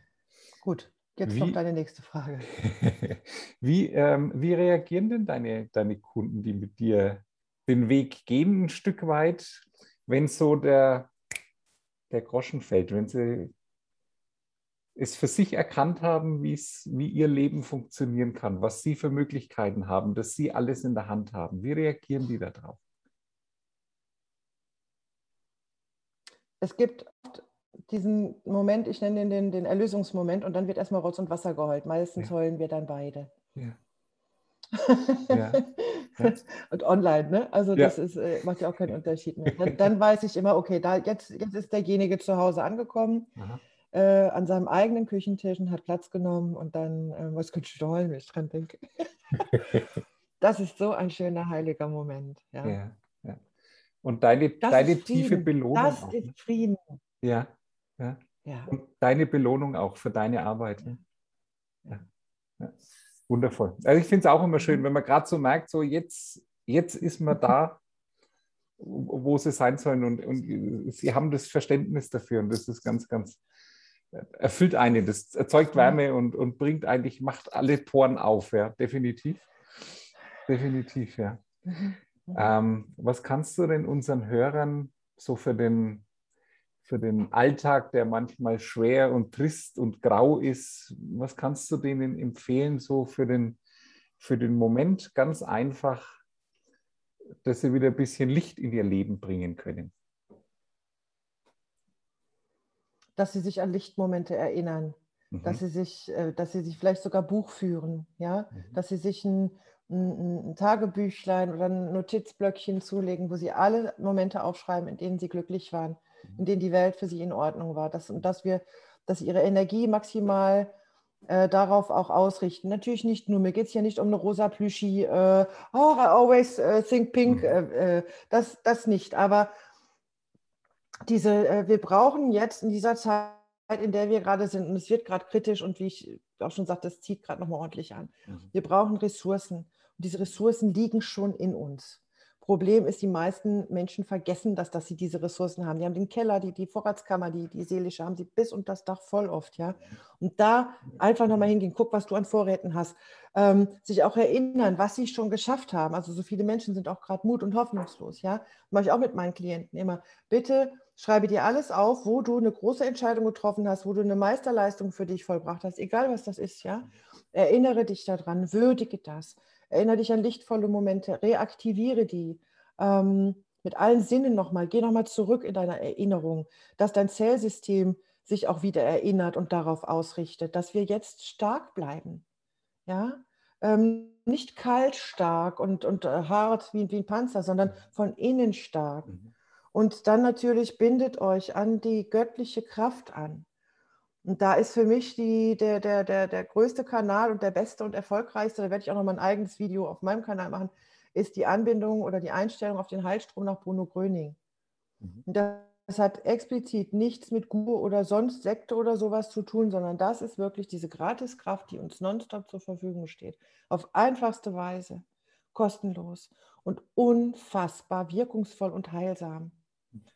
Gut, jetzt wie, kommt deine nächste Frage. wie, ähm, wie reagieren denn deine, deine Kunden, die mit dir den Weg gehen, ein Stück weit, wenn so der, der Groschen fällt, wenn sie es für sich erkannt haben, wie ihr Leben funktionieren kann, was sie für Möglichkeiten haben, dass sie alles in der Hand haben. Wie reagieren die darauf? Es gibt diesen Moment, ich nenne den, den Erlösungsmoment, und dann wird erstmal Rotz und Wasser geheult. Meistens ja. heulen wir dann beide. Ja. ja. ja. und online, ne? Also das ist, äh, macht ja auch keinen Unterschied mehr. Dann, dann, weiß ich immer, okay, da, jetzt, jetzt ist derjenige zu Hause angekommen. Aha äh, an seinem eigenen Küchentisch und hat Platz genommen und dann, äh, was könnte ich heulen, wenn ich dran denke. das ist so ein schöner, heiliger Moment. Ja. ja, ja. Und deine, deine tiefe Belohnung. Das auch, ist ne? Frieden. Ja, ja. ja. Und deine Belohnung auch für deine Arbeit. Ne? Ja. ja. Wundervoll. Also ich finde es auch immer schön, mhm. wenn man gerade so merkt, so jetzt, jetzt ist man da, wo sie sein sollen und, und sie haben das Verständnis dafür und das ist ganz, ganz, erfüllt einen, das erzeugt mhm. Wärme und, und bringt eigentlich, macht alle Poren auf, ja, definitiv. Definitiv, ja. Mhm. Ähm, was kannst du denn unseren Hörern so für den, für den Alltag, der manchmal schwer und trist und grau ist, was kannst du denen empfehlen, so für den, für den Moment ganz einfach, dass sie wieder ein bisschen Licht in ihr Leben bringen können? Dass sie sich an Lichtmomente erinnern, mhm. dass, sie sich, äh, dass sie sich vielleicht sogar Buch führen, ja? Mhm. dass sie sich ein, ein, ein, Tagebüchlein oder ein Notizblöckchen zulegen, wo sie alle Momente aufschreiben, in denen sie glücklich waren, in denen die Welt für sie in Ordnung war. Das, und dass wir, dass ihre Energie maximal äh, darauf auch ausrichten. Natürlich nicht nur, mir geht es ja nicht um eine rosa Plüschi, äh, oh, I always uh, think pink, mhm. Äh, äh, das, das nicht. Aber diese, äh, wir brauchen jetzt in dieser Zeit, in der wir gerade sind, und es wird gerade kritisch und wie ich auch schon sagte, es zieht gerade nochmal ordentlich an. Mhm. Wir brauchen Ressourcen. Und diese Ressourcen liegen schon in uns. Problem ist, die meisten Menschen vergessen, dass, dass sie diese Ressourcen haben. Die haben den Keller, die, die Vorratskammer, die, die seelische, haben sie bis und das Dach voll oft. Ja? Und da einfach nochmal hingehen, guck, was du an Vorräten hast. Ähm, sich auch erinnern, was sie schon geschafft haben. Also so viele Menschen sind auch gerade mut- und hoffnungslos. Ja? Mache ich auch mit meinen Klienten immer. Bitte schreibe dir alles auf, wo du eine große Entscheidung getroffen hast, wo du eine Meisterleistung für dich vollbracht hast, egal was das ist. Ja? Erinnere dich daran, würdige das Erinnere dich an lichtvolle Momente, reaktiviere die. Ähm, mit allen Sinnen nochmal, geh nochmal zurück in deiner Erinnerung, dass dein Zellsystem sich auch wieder erinnert und darauf ausrichtet, dass wir jetzt stark bleiben. Ja, ähm, nicht kalt stark und, und äh, hart wie, wie ein Panzer, sondern von innen stark. Mhm. Und dann natürlich bindet euch an die göttliche Kraft an. Und da ist für mich die, der, der, der, der größte Kanal und der beste und erfolgreichste, da werde ich auch noch mal ein eigenes Video auf meinem Kanal machen, ist die Anbindung oder die Einstellung auf den Heilstrom nach Bruno Gröning. Mhm. Das hat explizit nichts mit Guru oder sonst Sekte oder sowas zu tun, sondern das ist wirklich diese Gratiskraft, die uns nonstop zur Verfügung steht. Auf einfachste Weise, kostenlos und unfassbar wirkungsvoll und heilsam.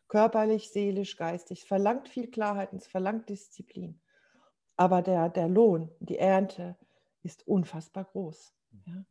Körperlich, seelisch, geistig. Es verlangt viel Klarheit und es verlangt Disziplin. Aber der, der Lohn, die Ernte ist unfassbar groß. Ja?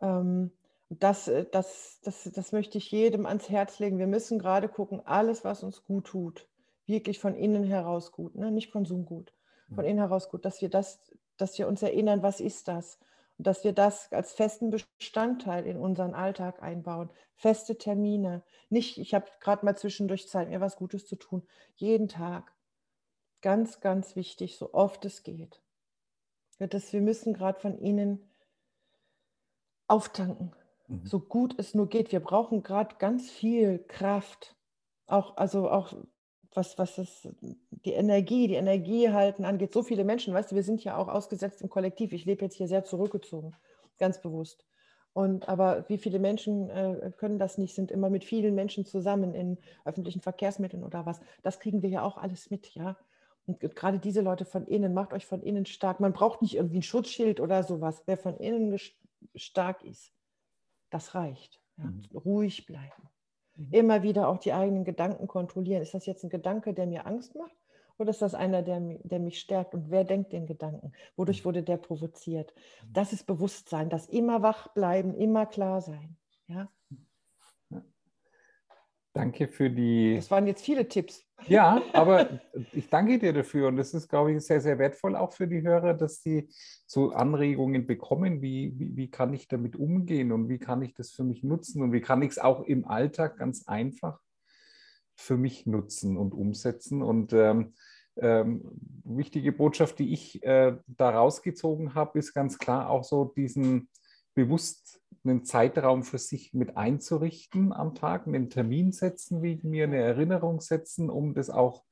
Ähm, das, äh, das, das, das möchte ich jedem ans Herz legen. Wir müssen gerade gucken, alles, was uns gut tut, wirklich von innen heraus gut, ne? nicht Konsumgut, von innen heraus gut, dass wir, das, dass wir uns erinnern, was ist das? Dass wir das als festen Bestandteil in unseren Alltag einbauen. Feste Termine. Nicht, ich habe gerade mal zwischendurch Zeit, mir was Gutes zu tun. Jeden Tag. Ganz, ganz wichtig, so oft es geht. Das, wir müssen gerade von innen auftanken Mhm. so gut es nur geht. Wir brauchen gerade ganz viel Kraft. Auch, also auch was, was das, die Energie, die Energie halten angeht. So viele Menschen, weißt du, wir sind ja auch ausgesetzt im Kollektiv. Ich lebe jetzt hier sehr zurückgezogen, ganz bewusst. Und aber wie viele Menschen äh, können das nicht, sind immer mit vielen Menschen zusammen in öffentlichen Verkehrsmitteln oder was. Das kriegen wir ja auch alles mit, ja. Und gerade diese Leute von innen, macht euch von innen stark. Man braucht nicht irgendwie ein Schutzschild oder sowas. Wer von innen stark ist, das reicht. Ja. Mhm. Ruhig bleiben. Mhm. Immer wieder auch die eigenen Gedanken kontrollieren. Ist das jetzt ein Gedanke, der mir Angst macht? Oder ist das einer, der, der mich stärkt? Und wer denkt den Gedanken? Wodurch mhm. wurde der provoziert? Mhm. Das ist Bewusstsein, das immer wach bleiben, immer klar sein. Ja? Danke für die. Das waren jetzt viele Tipps. Ja, aber ich danke dir dafür und das ist, glaube ich, sehr, sehr wertvoll auch für die Hörer, dass sie so Anregungen bekommen, wie, wie, wie kann ich damit umgehen und wie kann ich das für mich nutzen und wie kann ich es auch im Alltag ganz einfach für mich nutzen und umsetzen. Und ähm, ähm, wichtige Botschaft, die ich äh, da rausgezogen habe, ist ganz klar auch so diesen bewusst einen Zeitraum für sich mit einzurichten am Tag, einen Termin setzen wegen mir, eine Erinnerung setzen, um das auch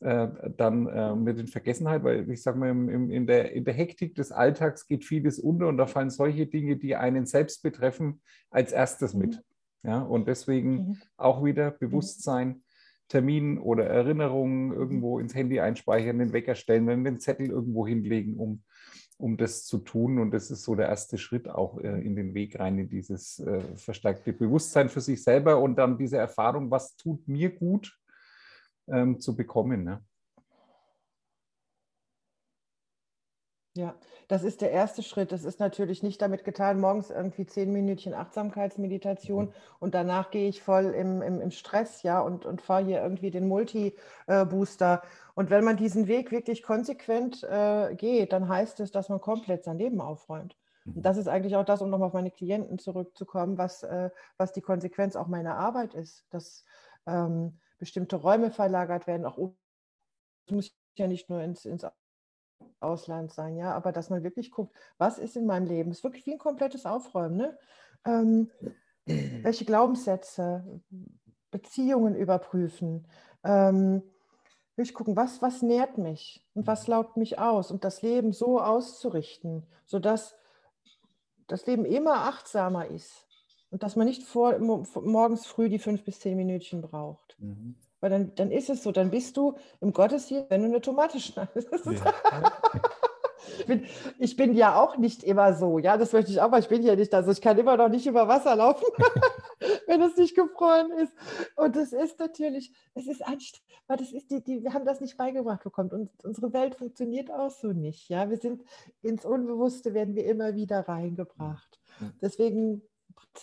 äh, dann äh, mit den Vergessenheit, weil ich sage mal, im, im, in, der, in der Hektik des Alltags geht vieles unter und da fallen solche Dinge, die einen selbst betreffen, als erstes mit. Mhm. Ja, und deswegen mhm. auch wieder Bewusstsein, Termin oder Erinnerungen irgendwo ins Handy einspeichern, den Wecker stellen, den Zettel irgendwo hinlegen, um um das zu tun. Und das ist so der erste Schritt auch äh, in den Weg rein, in dieses äh, verstärkte Bewusstsein für sich selber und dann diese Erfahrung, was tut mir gut, ähm, zu bekommen. Ne? Ja, das ist der erste Schritt. Das ist natürlich nicht damit getan, morgens irgendwie zehn Minütchen Achtsamkeitsmeditation mhm. und danach gehe ich voll im, im, im Stress, ja, und, und fahre hier irgendwie den Multi-Booster. Und wenn man diesen Weg wirklich konsequent äh, geht, dann heißt es, dass man komplett sein Leben aufräumt. Und mhm. das ist eigentlich auch das, um nochmal auf meine Klienten zurückzukommen, was, äh, was die Konsequenz auch meiner Arbeit ist, dass ähm, bestimmte Räume verlagert werden. Auch es muss ja nicht nur ins, ins Ausland sein, ja, aber dass man wirklich guckt, was ist in meinem Leben? Ist wirklich wie ein komplettes Aufräumen. Ne? Ähm, welche Glaubenssätze, Beziehungen überprüfen, ähm, wirklich gucken, was, was nährt mich und was laugt mich aus und das Leben so auszurichten, sodass das Leben immer achtsamer ist und dass man nicht vor, morgens früh die fünf bis zehn Minütchen braucht. Mhm. Weil dann, dann ist es so, dann bist du im Gottesdienst, wenn du eine Tomate schneidest. Ja. ich, bin, ich bin ja auch nicht immer so, ja, das möchte ich auch, weil ich bin ja nicht, also ich kann immer noch nicht über Wasser laufen, wenn es nicht gefroren ist. Und das ist natürlich, es ist anstrengend, weil das ist die, die, wir haben das nicht beigebracht bekommen und unsere Welt funktioniert auch so nicht, ja. Wir sind ins Unbewusste werden wir immer wieder reingebracht. Deswegen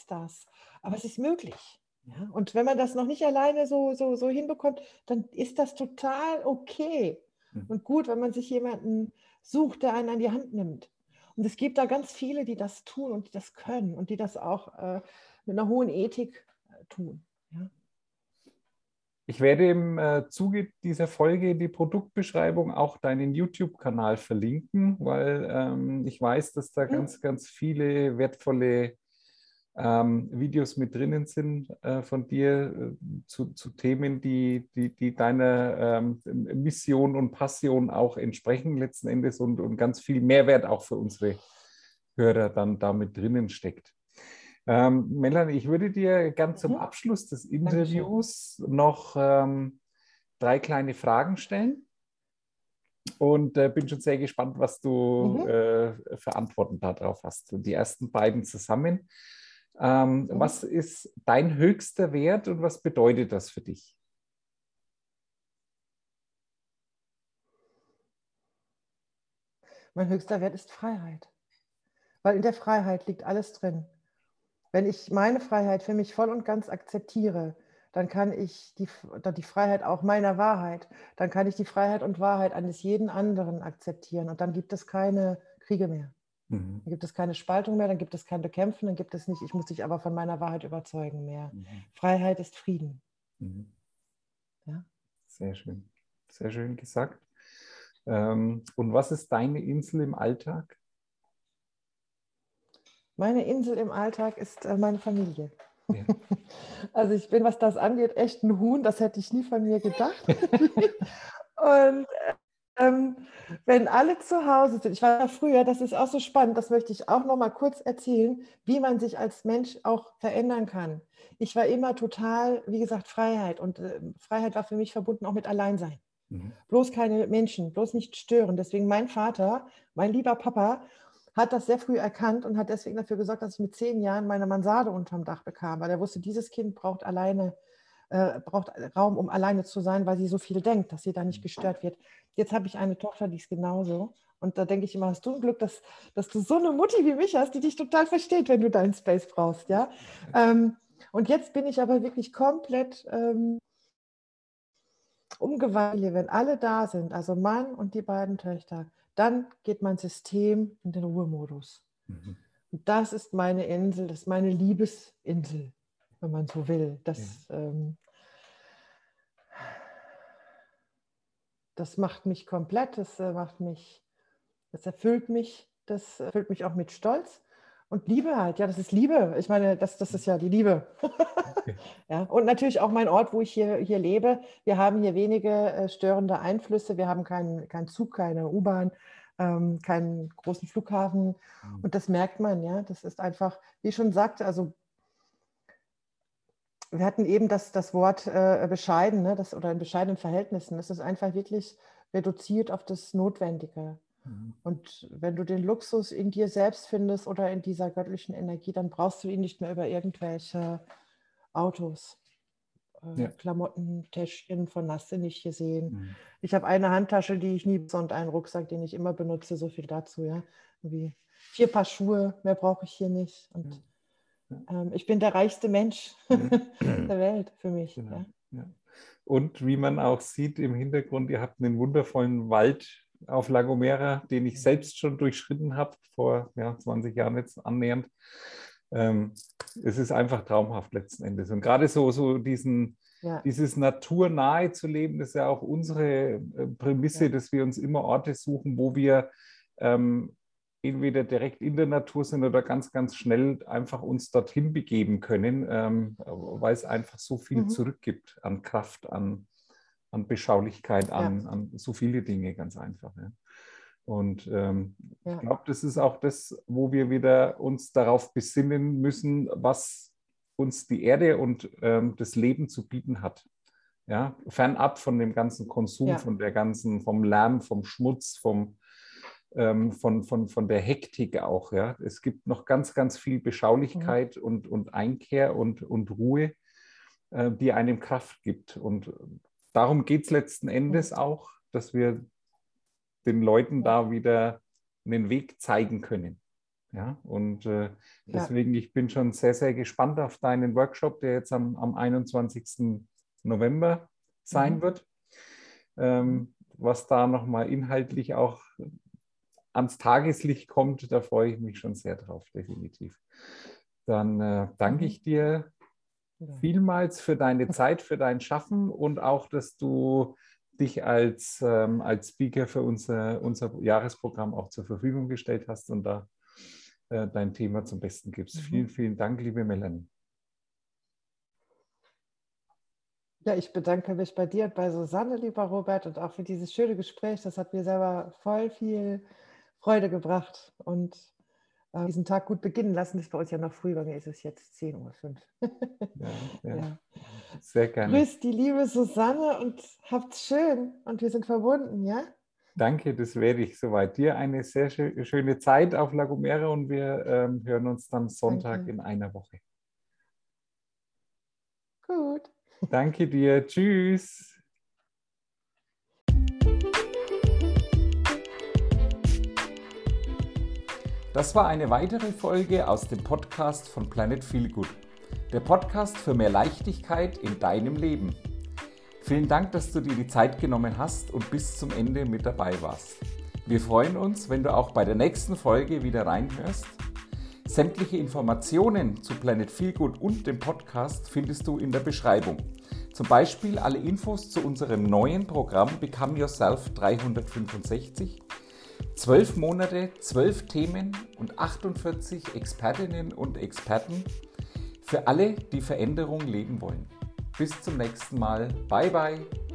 das. Aber es ist möglich. Ja, und wenn man das noch nicht alleine so, so, so hinbekommt, dann ist das total okay mhm. und gut, wenn man sich jemanden sucht, der einen an die Hand nimmt. Und es gibt da ganz viele, die das tun und die das können und die das auch äh, mit einer hohen Ethik äh, tun. Ja. Ich werde im äh, Zuge dieser Folge die Produktbeschreibung auch deinen YouTube-Kanal verlinken, weil ähm, ich weiß, dass da mhm. ganz, ganz viele wertvolle ähm, Videos mit drinnen sind äh, von dir äh, zu, zu, Themen, die, die, die deiner ähm, Mission und Passion auch entsprechen letzten Endes und, und ganz viel Mehrwert auch für unsere Hörer dann damit drinnen steckt. Ähm, Melanie, ich würde dir gern zum mhm. Abschluss des Interviews noch ähm, drei kleine Fragen stellen und äh, bin schon sehr gespannt, was du mhm. äh, für Antworten darauf hast. Und die ersten beiden zusammen. Ähm, mhm. Was ist dein höchster Wert und was bedeutet das für dich? Mein höchster Wert ist Freiheit, weil in der Freiheit liegt alles drin. Wenn ich meine Freiheit für mich voll und ganz akzeptiere, dann kann ich die, die Freiheit auch meiner Wahrheit, dann kann ich die Freiheit und Wahrheit eines jeden anderen akzeptieren und dann gibt es keine Kriege mehr. Mhm. Dann gibt es keine Spaltung mehr, dann gibt es kein Bekämpfen, dann gibt es nicht, ich muss dich aber von meiner Wahrheit überzeugen mehr. Mhm. Freiheit ist Frieden. Mhm. Ja? Sehr schön. Sehr schön gesagt. Ähm, und was ist deine Insel im Alltag? Meine Insel im Alltag ist äh, meine Familie. Ja. Also ich bin, was das angeht, echt ein Huhn. Das hätte ich nie von mir gedacht. Und ähm, wenn alle zu Hause sind, ich war früher, das ist auch so spannend, das möchte ich auch noch mal kurz erzählen, wie man sich als Mensch auch verändern kann. Ich war immer total, wie gesagt, Freiheit und äh, Freiheit war für mich verbunden auch mit Alleinsein. Mhm. Bloß keine Menschen, bloß nicht stören. Deswegen mein Vater, mein lieber Papa, hat das sehr früh erkannt und hat deswegen dafür gesorgt, dass ich mit zehn Jahren meine Mansarde unterm Dach bekam, weil er wusste, dieses Kind braucht alleine, äh, braucht Raum, um alleine zu sein, weil sie so viel denkt, dass sie da nicht gestört wird. Jetzt habe ich eine Tochter, die ist genauso. Und da denke ich immer, hast du ein Glück, dass, dass du so eine Mutti wie mich hast, die dich total versteht, wenn du deinen Space brauchst. Ja? Ähm, und jetzt bin ich aber wirklich komplett ähm, umgewandelt, wenn alle da sind, also Mann und die beiden Töchter, dann geht mein System in den Ruhemodus. Mhm. Und das ist meine Insel, das ist meine Liebesinsel, wenn man so will. Das, ja. ähm, das macht mich komplett, das äh, macht mich, das erfüllt mich, das erfüllt mich auch mit Stolz. Und Liebe halt, ja, das ist Liebe. Ich meine, das, das ist ja die Liebe. ja, und natürlich auch mein Ort, wo ich hier, hier lebe. Wir haben hier wenige äh, störende Einflüsse. Wir haben keinen kein Zug, keine U-Bahn, ähm, keinen großen Flughafen. Mhm. Und das merkt man, ja. Das ist einfach, wie ich schon sagte, also wir hatten eben das, das Wort äh, bescheiden, ne, das, oder in bescheidenen Verhältnissen. Das ist einfach wirklich reduziert auf das Notwendige. Mhm. Und wenn du den Luxus in dir selbst findest oder in dieser göttlichen Energie, dann brauchst du ihn nicht mehr über irgendwelche Autos, äh, ja. Klamotten, Täschchen von Nasse nicht gesehen. Mhm. Ich habe eine Handtasche, die ich nie und einen Rucksack, den ich immer benutze, so viel dazu, ja. Wie vier Paar Schuhe, mehr brauche ich hier nicht. Und ja. Ähm, ich bin der reichste Mensch der Welt für mich. Genau. Ja. Und wie man auch sieht im Hintergrund, ihr habt einen wundervollen Wald auf La Gomera, den ich selbst schon durchschritten habe, vor ja, 20 Jahren jetzt annähernd. Ähm, es ist einfach traumhaft letzten Endes. Und gerade so, so diesen, ja. dieses naturnahe zu leben, das ist ja auch unsere äh, Prämisse, ja. dass wir uns immer Orte suchen, wo wir ähm, entweder direkt in der Natur sind oder ganz, ganz schnell einfach uns dorthin begeben können, ähm, weil es einfach so viel mhm. zurückgibt an Kraft, an, an Beschaulichkeit, an, ja. an so viele Dinge ganz einfach. Ja. Und ähm, ja. ich glaube, das ist auch das, wo wir wieder uns darauf besinnen müssen, was uns die Erde und ähm, das Leben zu bieten hat. Ja, fernab von dem ganzen Konsum, ja. von der ganzen, vom Lärm, vom Schmutz, vom, ähm, von, von, von der Hektik auch. Ja. Es gibt noch ganz, ganz viel Beschaulichkeit mhm. und, und Einkehr und, und Ruhe, äh, die einem Kraft gibt. Und darum geht es letzten Endes mhm. auch, dass wir den Leuten da wieder einen Weg zeigen können. Ja, und äh, deswegen, ja. ich bin schon sehr, sehr gespannt auf deinen Workshop, der jetzt am, am 21. November sein mhm. wird. Ähm, was da nochmal inhaltlich auch ans Tageslicht kommt, da freue ich mich schon sehr drauf, definitiv. Dann äh, danke ich dir vielmals für deine Zeit, für dein Schaffen und auch, dass du dich als, ähm, als Speaker für unser, unser Jahresprogramm auch zur Verfügung gestellt hast und da äh, dein Thema zum Besten gibst. Mhm. Vielen, vielen Dank, liebe Melanie. Ja, ich bedanke mich bei dir und bei Susanne, lieber Robert, und auch für dieses schöne Gespräch. Das hat mir selber voll viel Freude gebracht. Und äh, diesen Tag gut beginnen lassen. Das ist bei uns ja noch früh, bei mir ist es jetzt 10.05 Uhr. ja, ja. ja. Sehr gerne. Grüß die liebe Susanne und habt's schön und wir sind verbunden, ja? Danke, das werde ich soweit. Dir eine sehr schöne Zeit auf La Gomera und wir ähm, hören uns dann Sonntag Danke. in einer Woche. Gut. Danke dir. Tschüss. Das war eine weitere Folge aus dem Podcast von Planet Feelgood. Der Podcast für mehr Leichtigkeit in deinem Leben. Vielen Dank, dass du dir die Zeit genommen hast und bis zum Ende mit dabei warst. Wir freuen uns, wenn du auch bei der nächsten Folge wieder reinhörst. Sämtliche Informationen zu Planet Feelgood und dem Podcast findest du in der Beschreibung. Zum Beispiel alle Infos zu unserem neuen Programm Become Yourself 365 Zwölf Monate, zwölf Themen und 48 Expertinnen und Experten für alle, die Veränderung leben wollen. Bis zum nächsten Mal. Bye bye.